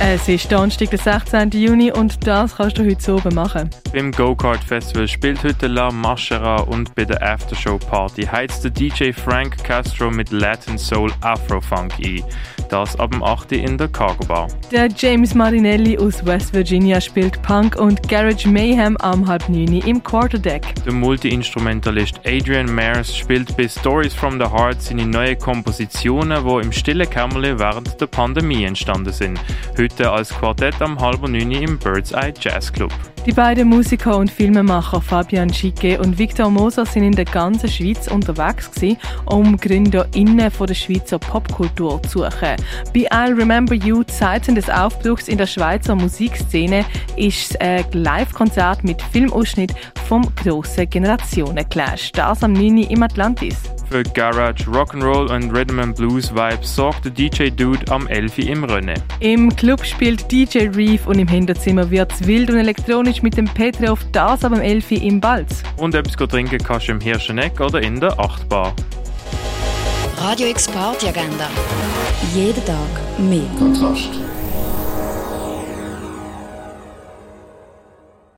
Es ist Donnerstag, der 16. Juni und das kannst du heute oben machen. Beim Go-Kart Festival spielt heute La Maschera und bei der Aftershow Party heizt der DJ Frank Castro mit Latin Soul Afro Funk ein. Das ab dem 8. in der Cargo Bar. Der James Marinelli aus West Virginia spielt Punk und Garage Mayhem am halb 9 im Quarterdeck. Der Multi-Instrumentalist Adrian Mares spielt bei Stories from the Heart seine neuen Kompositionen, die im stillen Kämmerle während der Pandemie entstanden sind. Heute als Quartett am halb 9 im Bird's Eye Jazz Club. Die beiden Musiker und Filmemacher Fabian Schicke und Victor Moser sind in der ganzen Schweiz unterwegs gewesen, um GründerInnen von der Schweizer Popkultur zu suchen. Bei I'll Remember You, Zeiten des Aufbruchs in der Schweizer Musikszene, ist ein Live-Konzert mit Filmausschnitt vom grossen Generationen-Clash. Das am 9. im Atlantis. Für Garage, Rock'n'Roll und Rhythm and Blues Vibes sorgt der DJ Dude am 11. im Rennen. Im Club spielt DJ Reef und im Hinterzimmer wird's wild und elektronisch mit dem Petrov, das am 11. im Balz. Und etwas trinken kannst du im Hirscheneck oder in der Achtbar. Radio X Party Agenda. Jeden Tag mehr. Kontrast.